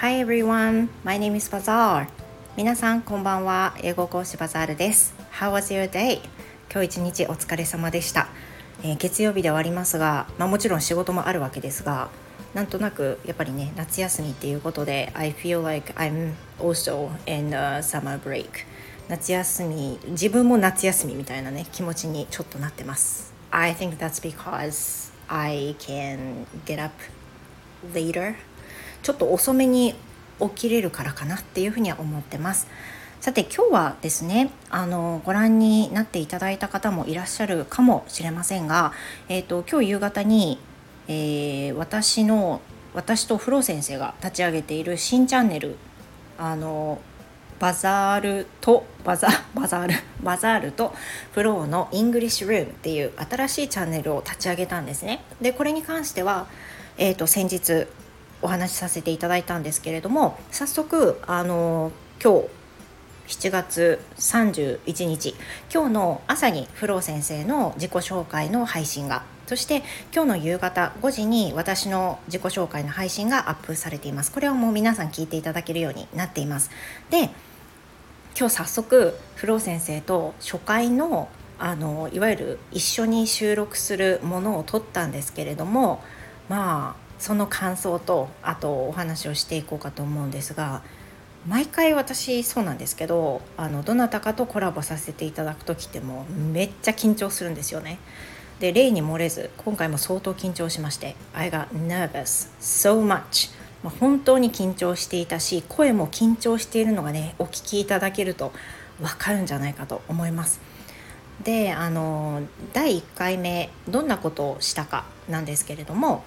Hi everyone, my name is Bazaar. 皆さんこんばんは。英語講師バザールです。How was your day? 今日一日お疲れ様でした、えー、月曜日ではありますが、まあ、もちろん仕事もあるわけですがなんとなくやっぱりね夏休みっていうことで I feel like I'm also in a summer break. 夏休み自分も夏休みみたいなね気持ちにちょっとなってます。I think that's because I can get up later. ちょっと遅めに起きれるからかなっていうふうには思ってますさて今日はですねあのご覧になっていただいた方もいらっしゃるかもしれませんが、えーと、今日夕方に、えー、私の私とフロー先生が立ち上げている新チャンネルあのバザールとバザ バザールバザールとフローのイングリッシュルームっていう新しいチャンネルを立ち上げたんですね。でこれに関しては、えーと先日お話しさせていただいたんですけれども早速あの今日7月31日今日の朝にフロー先生の自己紹介の配信がそして今日の夕方5時に私の自己紹介の配信がアップされています。これはもう皆さん聞いていただけるようになっています。で今日早速フロー先生と初回のあのいわゆる一緒に収録するものを撮ったんですけれどもまあその感想とあとお話をしていこうかと思うんですが毎回私そうなんですけどあのどなたかとコラボさせていただく時ってもうめっちゃ緊張するんですよね。で例に漏れず今回も相当緊張しまして I got nervous so much ま、本当に緊張していたし声も緊張しているのがねお聞きいただけると分かるんじゃないかと思います。であの第1回目どんなことをしたかなんですけれども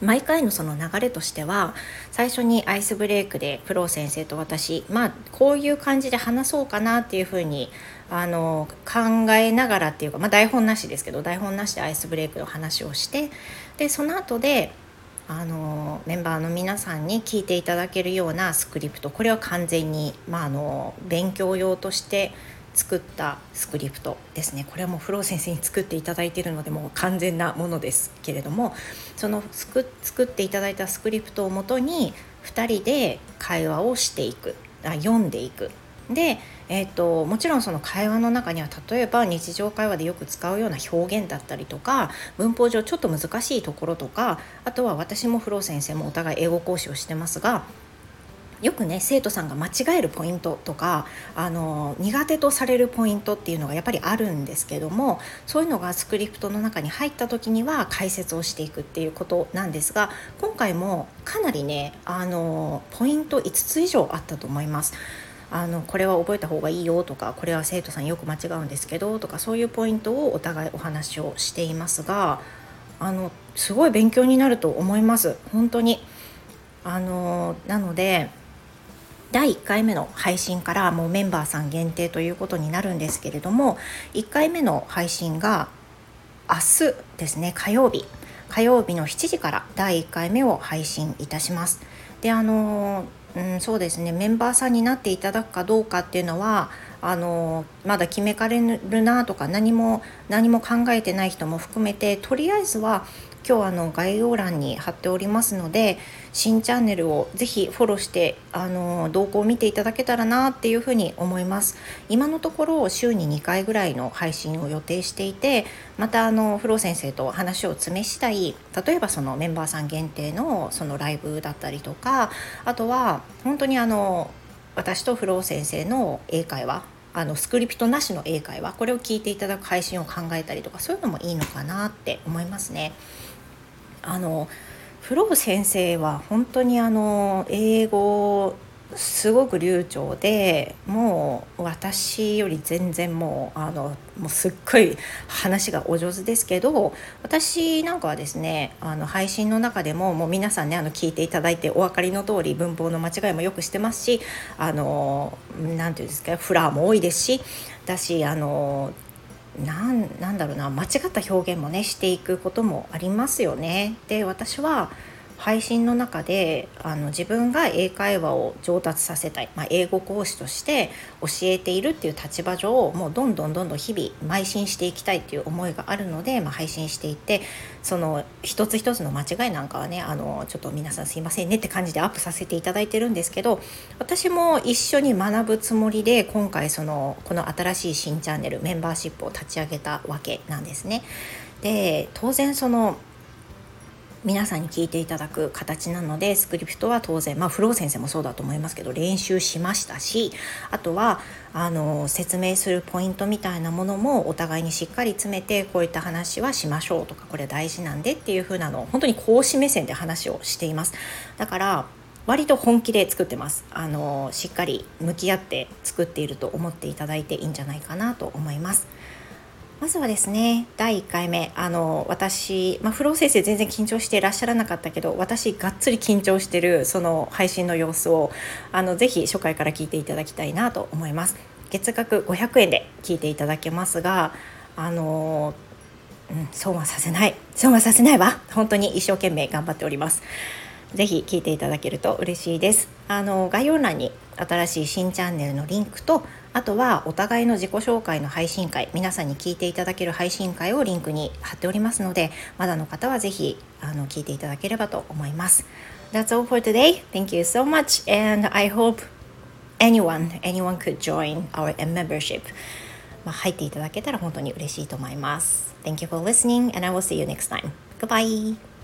毎回のその流れとしては最初にアイスブレイクでプロ先生と私まあこういう感じで話そうかなっていうふうにあの考えながらっていうか、まあ、台本なしですけど台本なしでアイスブレイクの話をしてでその後であのメンバーの皆さんに聞いていただけるようなスクリプトこれは完全に、まあ、あの勉強用として作ったスクリプトですね。これはもうフロー先生に作っていただいているのでもう完全なものですけれどもその作っていただいたスクリプトをもとに2人で会話をしていく。あ読んでいく。で、えーと、もちろんその会話の中には例えば日常会話でよく使うような表現だったりとか文法上ちょっと難しいところとかあとは私もフロー先生もお互い英語講師をしてますがよくね生徒さんが間違えるポイントとかあの苦手とされるポイントっていうのがやっぱりあるんですけどもそういうのがスクリプトの中に入った時には解説をしていくっていうことなんですが今回もかなりねあのポイント5つ以上あったと思います。あのこれは覚えた方がいいよとかこれは生徒さんよく間違うんですけどとかそういうポイントをお互いお話をしていますがあのすごい勉強になると思います本当にあのなので第1回目の配信からもうメンバーさん限定ということになるんですけれども1回目の配信が明日ですね火曜日火曜日の7時から第1回目を配信いたします。であのうん、そうですねメンバーさんになっていただくかどうかっていうのはあのまだ決めかれるなとか何も何も考えてない人も含めてとりあえずは今日あの概要欄に貼っておりますので新チャンネルをぜひフォローしてあの動向を見ていただけたらなっていうふうに思います。今のところ週に2回ぐらいの配信を予定していてまたあのフロー先生と話を詰めしたい例えばそのメンバーさん限定のそのライブだったりとかあとは本当にあの私とフロー先生の英会話あのスクリプトなしの英会話これを聞いていただく配信を考えたりとかそういうのもいいのかなって思いますね。あのフロー先生は本当にあの英語すごく流暢でもう私より全然もうあのもうすっごい話がお上手ですけど私なんかはですねあの配信の中でももう皆さんねあの聞いていただいてお分かりの通り文法の間違いもよくしてますしあの何て言うんですかフラーも多いですしだしあのなんなんだろうな間違った表現もねしていくこともありますよね。で私は配信の中であの自分が英会話を上達させたい、まあ、英語講師として教えているっていう立場上もうどんどんどんどん日々邁進していきたいっていう思いがあるので、まあ、配信していってその一つ一つの間違いなんかはねあのちょっと皆さんすいませんねって感じでアップさせていただいてるんですけど私も一緒に学ぶつもりで今回そのこの新しい新チャンネルメンバーシップを立ち上げたわけなんですね。で当然その皆さんに聞いていただく形なのでスクリプトは当然まあフロー先生もそうだと思いますけど練習しましたしあとはあの説明するポイントみたいなものもお互いにしっかり詰めてこういった話はしましょうとかこれ大事なんでっていう風なのを本当に講師目線で話をしています。だから割と本気で作ってます。あのしっかり向き合って作っていると思っていただいていいんじゃないかなと思います。まずはですね第1回目あの私、まあ、フロー先生全然緊張していらっしゃらなかったけど私がっつり緊張してるその配信の様子をあのぜひ初回から聞いていただきたいなと思います。月額500円で聞いていただけますがあのうん、損はさせない。損はさせないわ。本当に一生懸命頑張っております。ぜひ聞いていただけると嬉しいです。あの概要欄に新しい新チャンネルのリンクとあとはお互いの自己紹介の配信会皆さんに聞いていただける配信会をリンクに貼っておりますのでまだの方はぜひあの聞いていただければと思います That's all for today. Thank you so much and I hope anyone anyone could join our membership まあ、入っていただけたら本当に嬉しいと思います Thank you for listening and I will see you next time. Goodbye!